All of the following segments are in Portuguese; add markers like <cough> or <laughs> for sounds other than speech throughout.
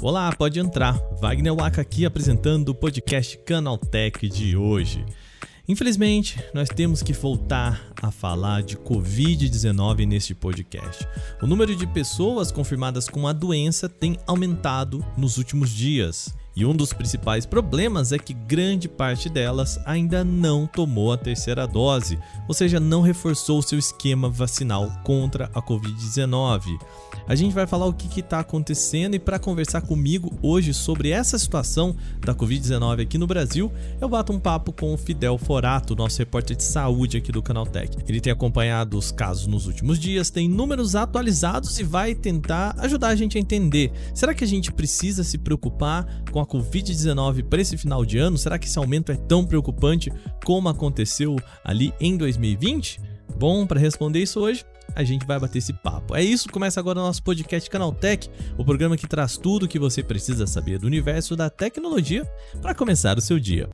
Olá, pode entrar. Wagner Waka aqui apresentando o podcast Canaltech de hoje. Infelizmente, nós temos que voltar a falar de Covid-19 neste podcast. O número de pessoas confirmadas com a doença tem aumentado nos últimos dias. E um dos principais problemas é que grande parte delas ainda não tomou a terceira dose, ou seja, não reforçou seu esquema vacinal contra a Covid-19. A gente vai falar o que está acontecendo e para conversar comigo hoje sobre essa situação da Covid-19 aqui no Brasil, eu bato um papo com o Fidel Forato, nosso repórter de saúde aqui do Canaltech. Ele tem acompanhado os casos nos últimos dias, tem números atualizados e vai tentar ajudar a gente a entender. Será que a gente precisa se preocupar com a Covid-19 para esse final de ano? Será que esse aumento é tão preocupante como aconteceu ali em 2020? Bom, para responder isso hoje, a gente vai bater esse papo. É isso, começa agora o nosso podcast Canaltech, o programa que traz tudo o que você precisa saber do universo da tecnologia para começar o seu dia.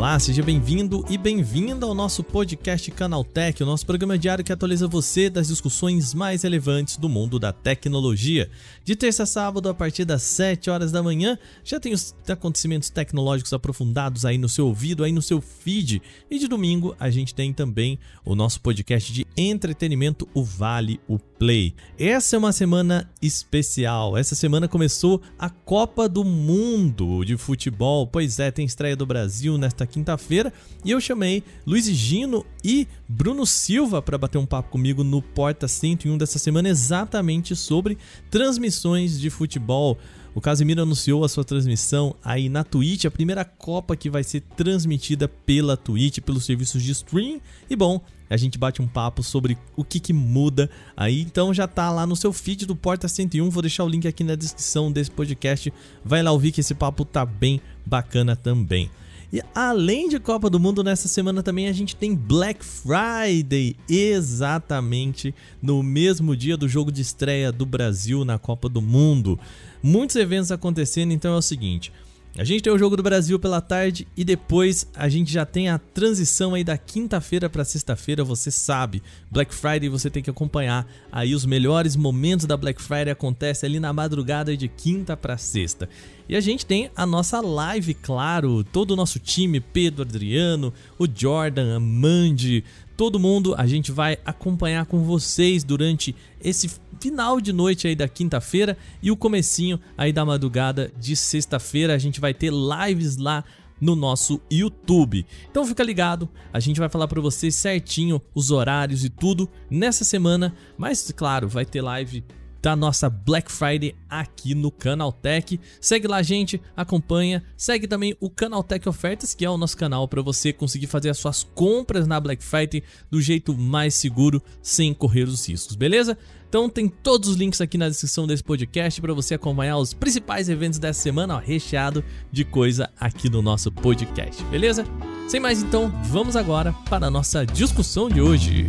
Olá, seja bem-vindo e bem-vinda ao nosso podcast Canaltech, o nosso programa diário que atualiza você das discussões mais relevantes do mundo da tecnologia. De terça a sábado, a partir das 7 horas da manhã, já tem os acontecimentos tecnológicos aprofundados aí no seu ouvido, aí no seu feed. E de domingo, a gente tem também o nosso podcast de entretenimento, o Vale o Play. Essa é uma semana especial. Essa semana começou a Copa do Mundo de futebol. Pois é, tem estreia do Brasil nesta quinta-feira e eu chamei Luiz Gino e Bruno Silva para bater um papo comigo no Porta 101 dessa semana exatamente sobre transmissões de futebol. O Casimiro anunciou a sua transmissão aí na Twitch, a primeira Copa que vai ser transmitida pela Twitch, pelos serviços de stream. E bom, a gente bate um papo sobre o que, que muda aí. Então já tá lá no seu feed do Porta 101. Vou deixar o link aqui na descrição desse podcast. Vai lá ouvir que esse papo tá bem bacana também. E além de Copa do Mundo, nessa semana também a gente tem Black Friday, exatamente no mesmo dia do jogo de estreia do Brasil na Copa do Mundo. Muitos eventos acontecendo, então é o seguinte. A gente tem o jogo do Brasil pela tarde e depois a gente já tem a transição aí da quinta-feira para sexta-feira, você sabe. Black Friday você tem que acompanhar aí os melhores momentos da Black Friday acontece ali na madrugada de quinta para sexta. E a gente tem a nossa live, claro, todo o nosso time, Pedro, Adriano, o Jordan, a Mandy, todo mundo, a gente vai acompanhar com vocês durante esse final de noite aí da quinta-feira e o comecinho aí da madrugada de sexta-feira. A gente vai ter lives lá no nosso YouTube. Então fica ligado, a gente vai falar para vocês certinho os horários e tudo nessa semana, mas claro, vai ter live da nossa Black Friday aqui no Canaltech. Segue lá, gente, acompanha. Segue também o Canaltech Ofertas, que é o nosso canal para você conseguir fazer as suas compras na Black Friday do jeito mais seguro, sem correr os riscos, beleza? Então tem todos os links aqui na descrição desse podcast para você acompanhar os principais eventos dessa semana, ó, recheado de coisa aqui no nosso podcast, beleza? Sem mais então, vamos agora para a nossa discussão de hoje.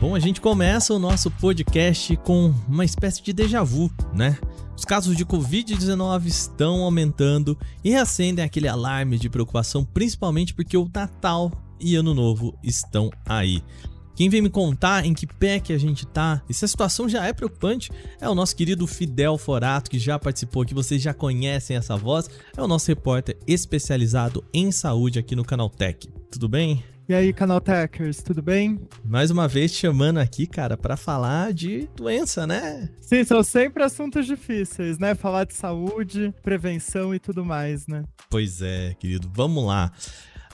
Bom, a gente começa o nosso podcast com uma espécie de déjà vu, né? Os casos de Covid-19 estão aumentando e acendem aquele alarme de preocupação, principalmente porque o Natal e Ano Novo estão aí. Quem vem me contar em que pé que a gente tá, e se a situação já é preocupante, é o nosso querido Fidel Forato, que já participou aqui, vocês já conhecem essa voz, é o nosso repórter especializado em saúde aqui no Canal Tech. Tudo bem? E aí, Canaltechers, tudo bem? Mais uma vez te chamando aqui, cara, para falar de doença, né? Sim, são sempre assuntos difíceis, né? Falar de saúde, prevenção e tudo mais, né? Pois é, querido. Vamos lá.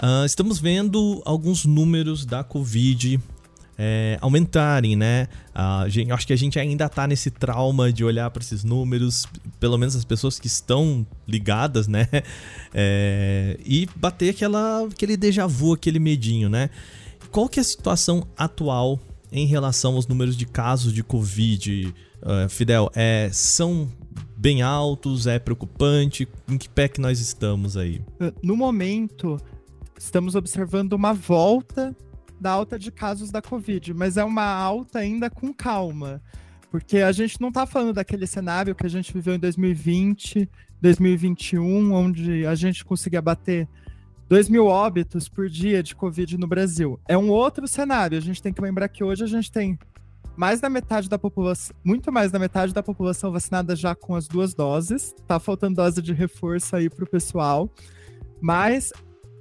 Uh, estamos vendo alguns números da Covid é, aumentarem, né? A gente, acho que a gente ainda tá nesse trauma de olhar para esses números, pelo menos as pessoas que estão ligadas, né? <laughs> É, e bater aquela, aquele déjà vu, aquele medinho, né? Qual que é a situação atual em relação aos números de casos de Covid, uh, Fidel? É, são bem altos? É preocupante? Em que pé que nós estamos aí? No momento, estamos observando uma volta da alta de casos da Covid, mas é uma alta ainda com calma. Porque a gente não está falando daquele cenário que a gente viveu em 2020, 2021, onde a gente conseguia bater 2 mil óbitos por dia de Covid no Brasil. É um outro cenário. A gente tem que lembrar que hoje a gente tem mais da metade da população, muito mais da metade da população vacinada já com as duas doses. Tá faltando dose de reforço aí para o pessoal. Mas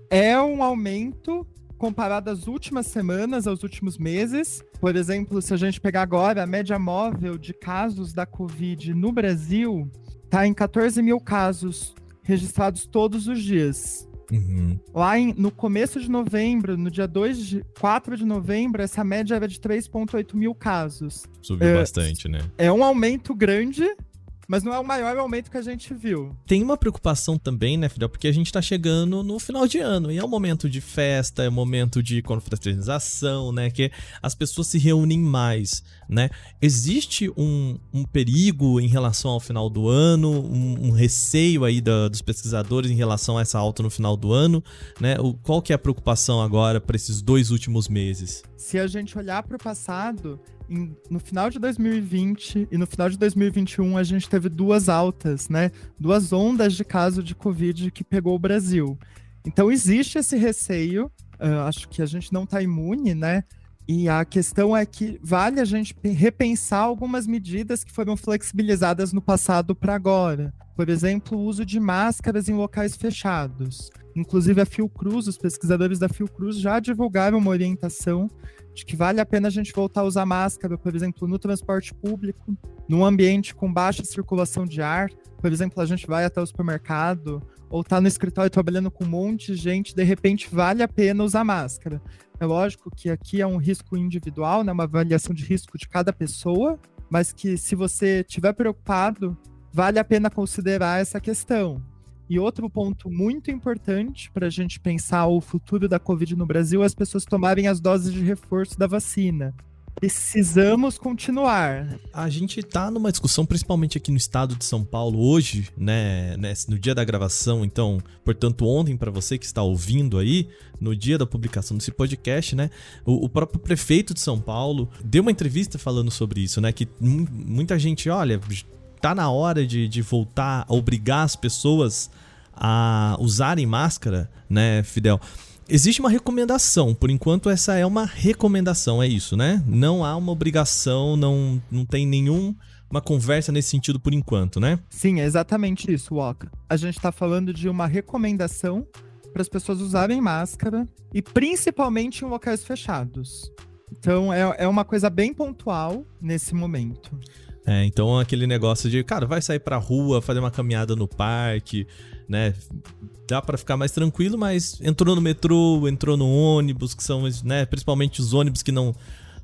é um aumento comparado às últimas semanas, aos últimos meses. Por exemplo, se a gente pegar agora a média móvel de casos da Covid no Brasil, está em 14 mil casos registrados todos os dias. Uhum. Lá em, no começo de novembro, no dia 2 de 4 de novembro, essa média era de 3,8 mil casos. Subiu é, bastante, né? É um aumento grande, mas não é o maior aumento que a gente viu. Tem uma preocupação também, né, Fidel? Porque a gente tá chegando no final de ano e é um momento de festa, é um momento de confraternização, né? Que as pessoas se reúnem mais, né? Existe um, um perigo em relação ao final do ano, um, um receio aí da, dos pesquisadores em relação a essa alta no final do ano, né? O, qual que é a preocupação agora para esses dois últimos meses? Se a gente olhar para o passado, no final de 2020 e no final de 2021 a gente teve duas altas, né? Duas ondas de caso de Covid que pegou o Brasil. Então existe esse receio, uh, acho que a gente não está imune, né? E a questão é que vale a gente repensar algumas medidas que foram flexibilizadas no passado para agora. Por exemplo, o uso de máscaras em locais fechados. Inclusive, a Fiocruz, os pesquisadores da Fiocruz já divulgaram uma orientação de que vale a pena a gente voltar a usar máscara, por exemplo, no transporte público, num ambiente com baixa circulação de ar. Por exemplo, a gente vai até o supermercado ou está no escritório trabalhando com um monte de gente, de repente vale a pena usar máscara. É lógico que aqui é um risco individual, né, uma avaliação de risco de cada pessoa, mas que se você estiver preocupado, vale a pena considerar essa questão. E outro ponto muito importante para a gente pensar o futuro da Covid no Brasil é as pessoas tomarem as doses de reforço da vacina. Precisamos continuar. A gente está numa discussão, principalmente aqui no estado de São Paulo, hoje, né, né no dia da gravação, então, portanto, ontem, para você que está ouvindo aí, no dia da publicação desse podcast, né, o, o, próprio prefeito de São Paulo deu uma entrevista falando sobre isso, né, que muita gente, olha, tá na hora de, de voltar a obrigar as pessoas a usarem máscara, né, Fidel? Existe uma recomendação, por enquanto essa é uma recomendação, é isso, né? Não há uma obrigação, não, não tem nenhum uma conversa nesse sentido por enquanto, né? Sim, é exatamente isso, Walker. A gente está falando de uma recomendação para as pessoas usarem máscara e principalmente em locais fechados. Então é, é uma coisa bem pontual nesse momento. É, então aquele negócio de, cara, vai sair pra rua, fazer uma caminhada no parque, né? Dá para ficar mais tranquilo, mas entrou no metrô, entrou no ônibus, que são, né, principalmente os ônibus que não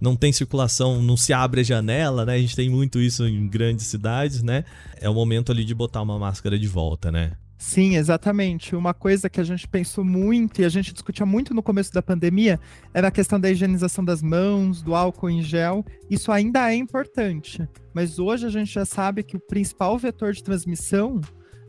não tem circulação, não se abre a janela, né? A gente tem muito isso em grandes cidades, né? É o momento ali de botar uma máscara de volta, né? Sim, exatamente. Uma coisa que a gente pensou muito e a gente discutia muito no começo da pandemia era a questão da higienização das mãos, do álcool em gel. Isso ainda é importante, mas hoje a gente já sabe que o principal vetor de transmissão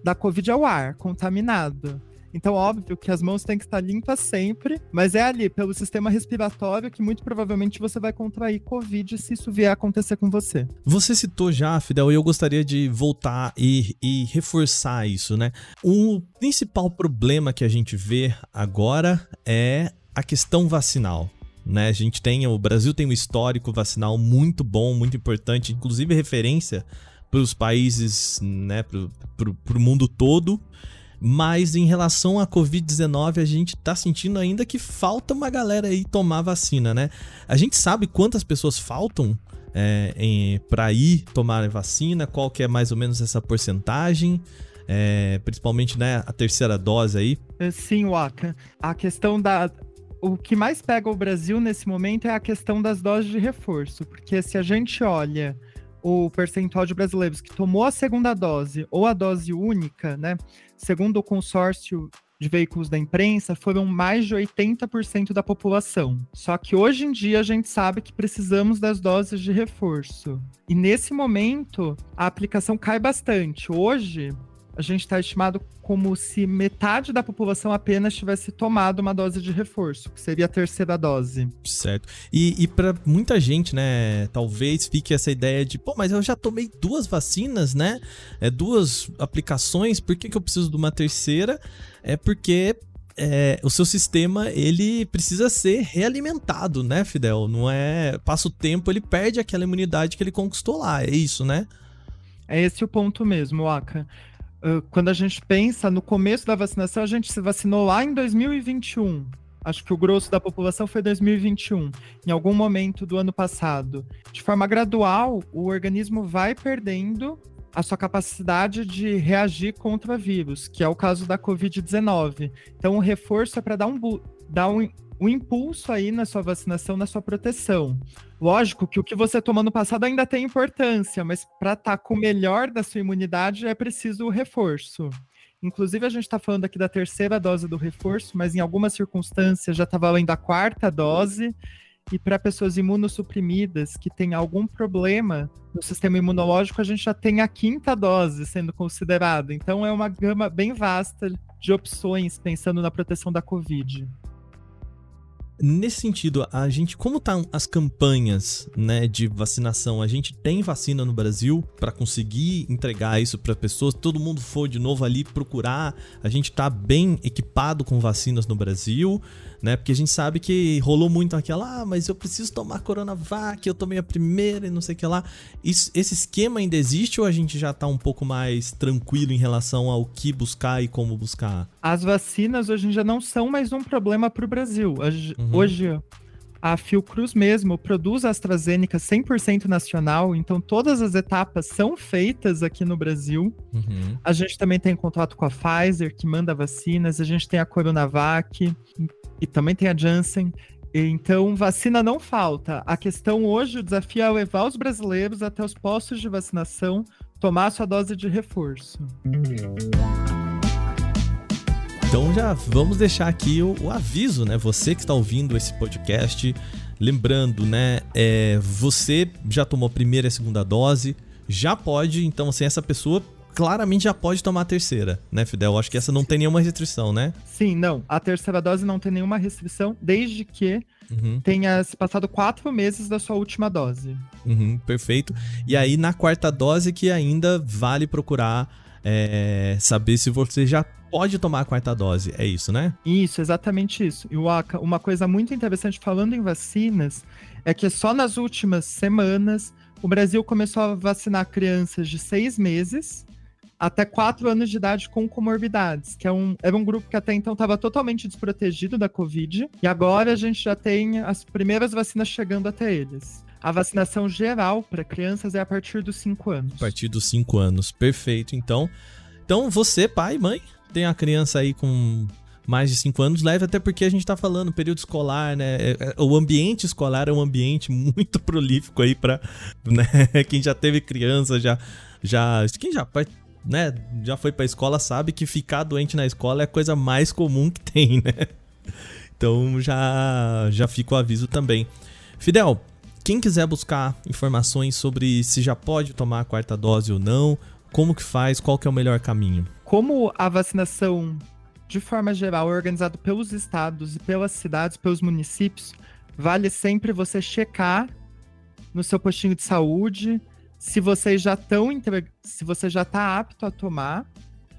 da Covid é o ar contaminado. Então, óbvio que as mãos têm que estar limpas sempre, mas é ali, pelo sistema respiratório, que muito provavelmente você vai contrair Covid se isso vier a acontecer com você. Você citou já, Fidel, e eu gostaria de voltar e, e reforçar isso, né? O principal problema que a gente vê agora é a questão vacinal. Né, a gente tem, o Brasil tem um histórico vacinal muito bom, muito importante, inclusive referência para os países, né, para o mundo todo. Mas em relação à Covid-19, a gente tá sentindo ainda que falta uma galera aí tomar vacina, né? A gente sabe quantas pessoas faltam é, para ir tomar vacina, qual que é mais ou menos essa porcentagem, é, principalmente né, a terceira dose aí. É, sim, Waka. A questão da. O que mais pega o Brasil nesse momento é a questão das doses de reforço, porque se a gente olha o percentual de brasileiros que tomou a segunda dose ou a dose única, né? Segundo o consórcio de veículos da imprensa, foram mais de 80% da população. Só que hoje em dia a gente sabe que precisamos das doses de reforço. E nesse momento, a aplicação cai bastante. Hoje, a gente está estimado como se metade da população apenas tivesse tomado uma dose de reforço, que seria a terceira dose. Certo. E, e para muita gente, né, talvez fique essa ideia de, pô, mas eu já tomei duas vacinas, né? É, duas aplicações, por que, que eu preciso de uma terceira? É porque é, o seu sistema ele precisa ser realimentado, né, Fidel? Não é. Passa o tempo, ele perde aquela imunidade que ele conquistou lá. É isso, né? É esse o ponto mesmo, Aka. Uh, quando a gente pensa no começo da vacinação, a gente se vacinou lá em 2021. Acho que o grosso da população foi 2021, em algum momento do ano passado. De forma gradual, o organismo vai perdendo a sua capacidade de reagir contra vírus, que é o caso da Covid-19. Então, o reforço é para dar, um, dar um, um impulso aí na sua vacinação, na sua proteção. Lógico que o que você tomou no passado ainda tem importância, mas para estar tá com o melhor da sua imunidade é preciso o reforço. Inclusive, a gente está falando aqui da terceira dose do reforço, mas em algumas circunstâncias já está valendo a quarta dose. E para pessoas imunossuprimidas que têm algum problema no sistema imunológico, a gente já tem a quinta dose sendo considerada. Então, é uma gama bem vasta de opções pensando na proteção da Covid. Nesse sentido, a gente, como tá as campanhas, né, de vacinação? A gente tem vacina no Brasil para conseguir entregar isso para pessoas? Todo mundo for de novo ali procurar? A gente está bem equipado com vacinas no Brasil? Né? Porque a gente sabe que rolou muito aquela, ah, mas eu preciso tomar Coronavac, eu tomei a primeira e não sei o que lá. Isso, esse esquema ainda existe ou a gente já tá um pouco mais tranquilo em relação ao que buscar e como buscar? As vacinas hoje em dia não são mais um problema para o Brasil. Hoje, uhum. hoje a Fiocruz mesmo produz a AstraZeneca 100% nacional, então todas as etapas são feitas aqui no Brasil. Uhum. A gente também tem contato com a Pfizer, que manda vacinas, a gente tem a Coronavac, e também tem a Janssen. Então, vacina não falta. A questão hoje, o desafio é levar os brasileiros até os postos de vacinação tomar sua dose de reforço. Então já vamos deixar aqui o, o aviso, né? Você que está ouvindo esse podcast, lembrando, né? É, você já tomou a primeira e a segunda dose, já pode, então, assim, essa pessoa claramente já pode tomar a terceira, né, Fidel? Acho que essa não tem nenhuma restrição, né? Sim, não. A terceira dose não tem nenhuma restrição, desde que uhum. tenha se passado quatro meses da sua última dose. Uhum, perfeito. E aí, na quarta dose, que ainda vale procurar é, saber se você já pode tomar a quarta dose. É isso, né? Isso, exatamente isso. E uma coisa muito interessante falando em vacinas é que só nas últimas semanas o Brasil começou a vacinar crianças de seis meses até 4 anos de idade com comorbidades, que é um, era um grupo que até então estava totalmente desprotegido da Covid, e agora a gente já tem as primeiras vacinas chegando até eles. A vacinação geral para crianças é a partir dos 5 anos. A partir dos 5 anos, perfeito. Então, então você, pai, mãe, tem a criança aí com mais de 5 anos, leve até porque a gente tá falando período escolar, né? É, é, o ambiente escolar é um ambiente <laughs> muito prolífico aí para né? <laughs> quem já teve criança, já já quem já né, já foi pra escola sabe que ficar doente na escola é a coisa mais comum que tem, <laughs> né? Então já, já fica o aviso também. Fidel, quem quiser buscar informações sobre se já pode tomar a quarta dose ou não, como que faz, qual que é o melhor caminho? Como a vacinação, de forma geral, é organizada pelos estados e pelas cidades, pelos municípios, vale sempre você checar no seu postinho de saúde se vocês já estão entre... se você já está apto a tomar.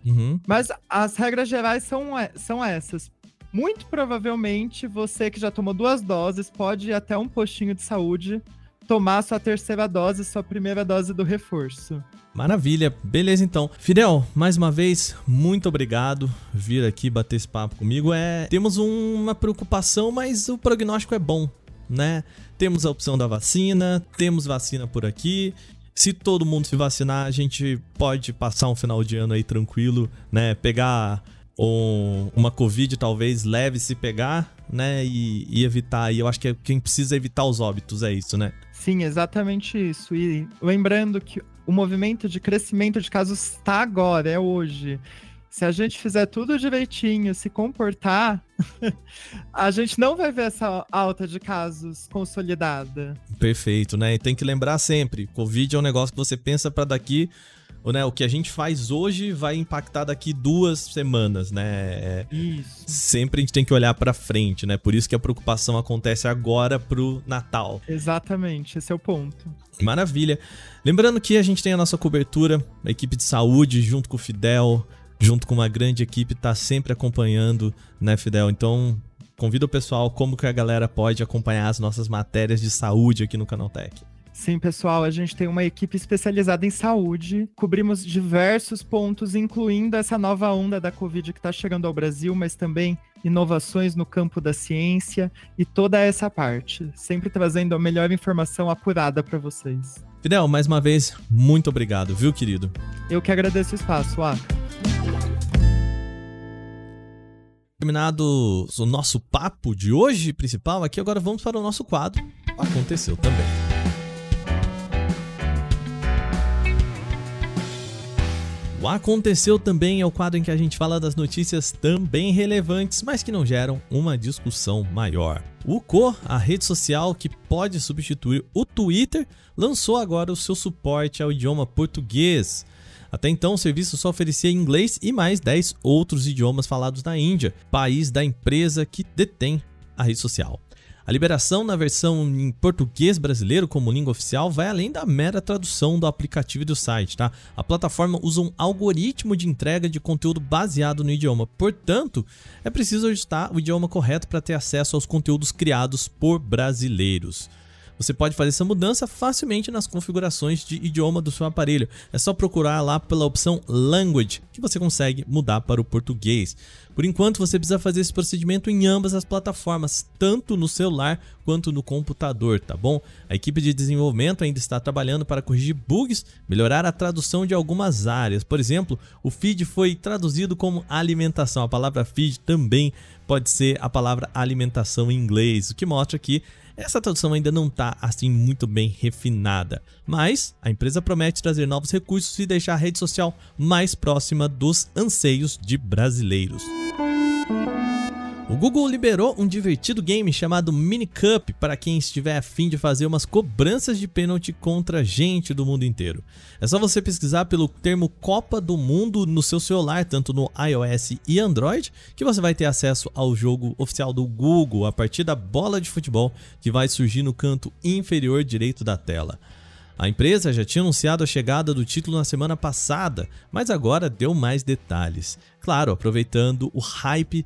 Uhum. Mas as regras gerais são, são essas. Muito provavelmente você que já tomou duas doses pode ir até um postinho de saúde tomar sua terceira dose, sua primeira dose do reforço. Maravilha, beleza então. Fidel, mais uma vez, muito obrigado vir aqui bater esse papo comigo. É, temos uma preocupação, mas o prognóstico é bom, né? Temos a opção da vacina, temos vacina por aqui se todo mundo se vacinar, a gente pode passar um final de ano aí tranquilo, né? Pegar um, uma Covid talvez leve se pegar, né? E, e evitar. E eu acho que é quem precisa evitar os óbitos, é isso, né? Sim, exatamente isso. E lembrando que o movimento de crescimento de casos está agora, é hoje se a gente fizer tudo direitinho, se comportar, <laughs> a gente não vai ver essa alta de casos consolidada. Perfeito, né? E tem que lembrar sempre, Covid é um negócio que você pensa para daqui né, o que a gente faz hoje vai impactar daqui duas semanas, né? É, isso. Sempre a gente tem que olhar para frente, né? Por isso que a preocupação acontece agora pro Natal. Exatamente, esse é o ponto. Maravilha. Lembrando que a gente tem a nossa cobertura, a equipe de saúde junto com o Fidel, junto com uma grande equipe, tá sempre acompanhando, né, Fidel? Então, convida o pessoal como que a galera pode acompanhar as nossas matérias de saúde aqui no Canaltech. Sim, pessoal, a gente tem uma equipe especializada em saúde. Cobrimos diversos pontos, incluindo essa nova onda da Covid que está chegando ao Brasil, mas também inovações no campo da ciência e toda essa parte. Sempre trazendo a melhor informação apurada para vocês. Fidel, mais uma vez, muito obrigado, viu, querido? Eu que agradeço o espaço, Aka. Terminado o nosso papo de hoje principal, aqui agora vamos para o nosso quadro. Aconteceu também. O Aconteceu também é o quadro em que a gente fala das notícias também relevantes, mas que não geram uma discussão maior. O Co, a rede social que pode substituir o Twitter, lançou agora o seu suporte ao idioma português. Até então, o serviço só oferecia inglês e mais 10 outros idiomas falados na Índia, país da empresa que detém a rede social. A liberação na versão em português brasileiro como língua oficial vai além da mera tradução do aplicativo e do site, tá? A plataforma usa um algoritmo de entrega de conteúdo baseado no idioma. Portanto, é preciso ajustar o idioma correto para ter acesso aos conteúdos criados por brasileiros. Você pode fazer essa mudança facilmente nas configurações de idioma do seu aparelho. É só procurar lá pela opção Language que você consegue mudar para o português. Por enquanto, você precisa fazer esse procedimento em ambas as plataformas, tanto no celular quanto no computador, tá bom? A equipe de desenvolvimento ainda está trabalhando para corrigir bugs, melhorar a tradução de algumas áreas. Por exemplo, o feed foi traduzido como alimentação. A palavra feed também pode ser a palavra alimentação em inglês, o que mostra que essa tradução ainda não está assim muito bem refinada, mas a empresa promete trazer novos recursos e deixar a rede social mais próxima dos anseios de brasileiros. O Google liberou um divertido game chamado Mini Cup para quem estiver afim de fazer umas cobranças de pênalti contra gente do mundo inteiro. É só você pesquisar pelo termo Copa do Mundo no seu celular, tanto no iOS e Android, que você vai ter acesso ao jogo oficial do Google a partir da bola de futebol que vai surgir no canto inferior direito da tela. A empresa já tinha anunciado a chegada do título na semana passada, mas agora deu mais detalhes. Claro, aproveitando o hype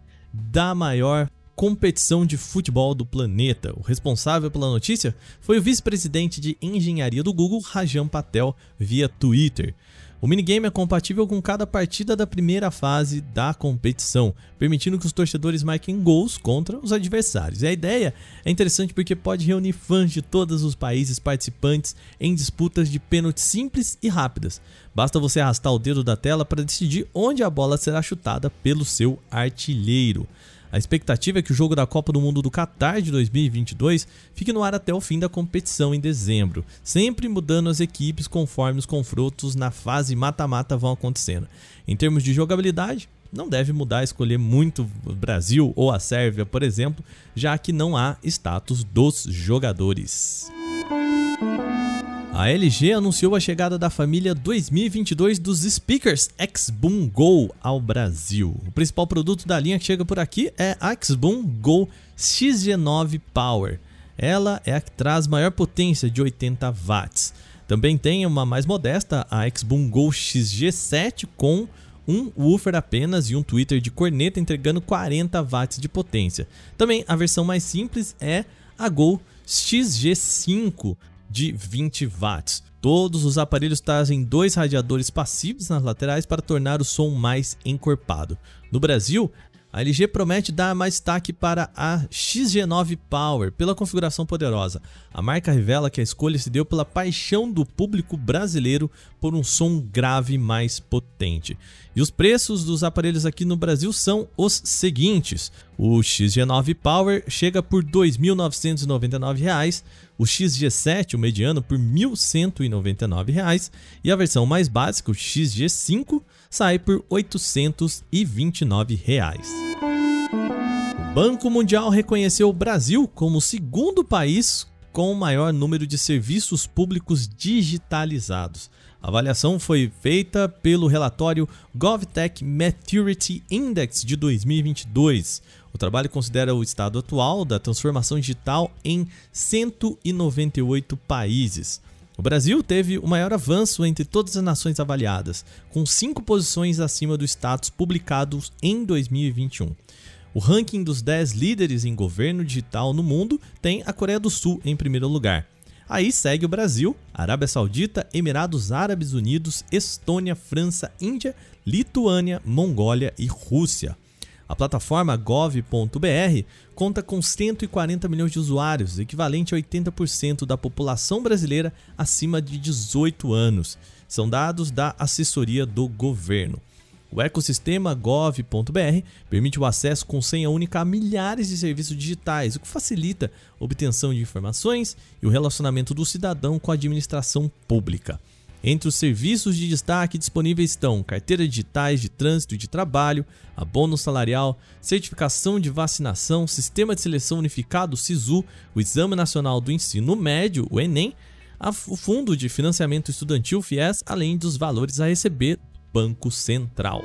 da maior competição de futebol do planeta. O responsável pela notícia foi o vice-presidente de engenharia do Google, Rajan Patel, via Twitter. O minigame é compatível com cada partida da primeira fase da competição, permitindo que os torcedores marquem gols contra os adversários. E a ideia é interessante porque pode reunir fãs de todos os países participantes em disputas de pênaltis simples e rápidas. Basta você arrastar o dedo da tela para decidir onde a bola será chutada pelo seu artilheiro. A expectativa é que o jogo da Copa do Mundo do Qatar de 2022 fique no ar até o fim da competição em dezembro, sempre mudando as equipes conforme os confrontos na fase mata-mata vão acontecendo. Em termos de jogabilidade, não deve mudar escolher muito o Brasil ou a Sérvia, por exemplo, já que não há status dos jogadores. A LG anunciou a chegada da família 2022 dos speakers X-Boom Go ao Brasil. O principal produto da linha que chega por aqui é a X-Boom Go XG9 Power. Ela é a que traz maior potência de 80 watts. Também tem uma mais modesta, a X-Boom Go XG7 com um woofer apenas e um tweeter de corneta entregando 40 watts de potência. Também a versão mais simples é a Go XG5 de 20 watts. Todos os aparelhos trazem dois radiadores passivos nas laterais para tornar o som mais encorpado. No Brasil, a LG promete dar mais destaque para a XG9 Power pela configuração poderosa. A marca revela que a escolha se deu pela paixão do público brasileiro por um som grave mais potente. E os preços dos aparelhos aqui no Brasil são os seguintes: o XG9 Power chega por R$ 2.999, o XG7, o mediano, por R$ 1.199 e a versão mais básica, o XG5, sai por 829 reais. O Banco Mundial reconheceu o Brasil como o segundo país com o maior número de serviços públicos digitalizados. A avaliação foi feita pelo relatório GovTech Maturity Index de 2022. O trabalho considera o estado atual da transformação digital em 198 países. O Brasil teve o maior avanço entre todas as nações avaliadas, com cinco posições acima do status publicados em 2021. O ranking dos 10 líderes em governo digital no mundo tem a Coreia do Sul em primeiro lugar. Aí segue o Brasil, Arábia Saudita, Emirados Árabes Unidos, Estônia, França, Índia, Lituânia, Mongólia e Rússia. A plataforma gov.br conta com 140 milhões de usuários, equivalente a 80% da população brasileira acima de 18 anos. São dados da assessoria do governo. O ecossistema gov.br permite o acesso com senha única a milhares de serviços digitais, o que facilita a obtenção de informações e o relacionamento do cidadão com a administração pública. Entre os serviços de destaque disponíveis estão carteiras digitais de trânsito e de trabalho, abono salarial, certificação de vacinação, sistema de seleção unificado SISU, o Exame Nacional do Ensino Médio, o Enem, o Fundo de Financiamento Estudantil FIES, além dos valores a receber Banco Central.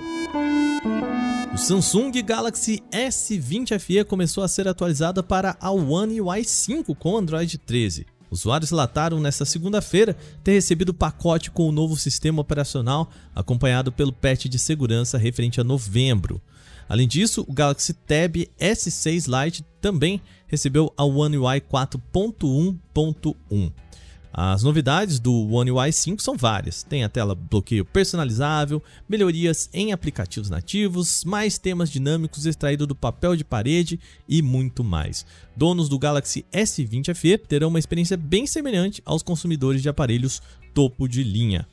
O Samsung Galaxy S20 FE começou a ser atualizado para a One UI 5 com Android 13. Usuários relataram nesta segunda-feira ter recebido o pacote com o novo sistema operacional, acompanhado pelo patch de segurança referente a novembro. Além disso, o Galaxy Tab S6 Lite também recebeu a One UI 4.1.1. As novidades do One UI 5 são várias. Tem a tela bloqueio personalizável, melhorias em aplicativos nativos, mais temas dinâmicos extraídos do papel de parede e muito mais. Donos do Galaxy S20 FE terão uma experiência bem semelhante aos consumidores de aparelhos topo de linha.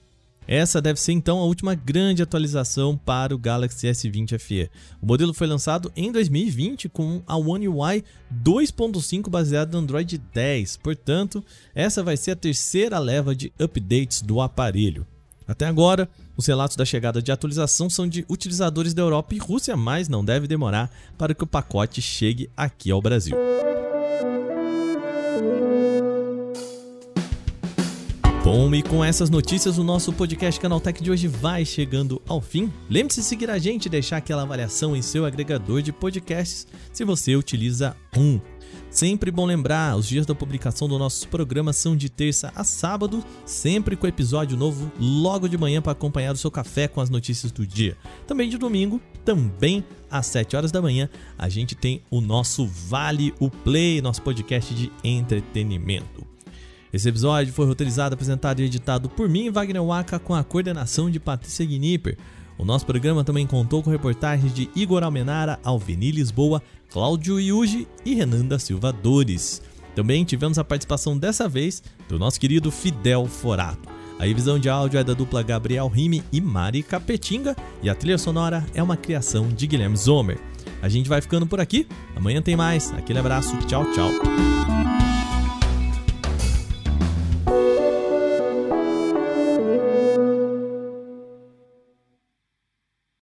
Essa deve ser então a última grande atualização para o Galaxy S20 FE. O modelo foi lançado em 2020 com a One UI 2.5 baseado no Android 10, portanto, essa vai ser a terceira leva de updates do aparelho. Até agora, os relatos da chegada de atualização são de utilizadores da Europa e Rússia, mas não deve demorar para que o pacote chegue aqui ao Brasil. Bom, e com essas notícias, o nosso podcast Canaltech de hoje vai chegando ao fim. Lembre-se de seguir a gente e deixar aquela avaliação em seu agregador de podcasts se você utiliza um. Sempre bom lembrar, os dias da publicação dos nossos programas são de terça a sábado, sempre com episódio novo logo de manhã para acompanhar o seu café com as notícias do dia. Também de domingo, também às 7 horas da manhã, a gente tem o nosso Vale o Play, nosso podcast de entretenimento. Esse episódio foi roteirizado, apresentado e editado por mim, Wagner Waka, com a coordenação de Patrícia Gnipper. O nosso programa também contou com reportagens de Igor Almenara, Alveni Lisboa, Cláudio Yuji e Renan da Silva Dores. Também tivemos a participação dessa vez do nosso querido Fidel Forato. A revisão de áudio é da dupla Gabriel Rime e Mari Capetinga e a trilha sonora é uma criação de Guilherme Zomer. A gente vai ficando por aqui, amanhã tem mais. Aquele abraço, tchau, tchau.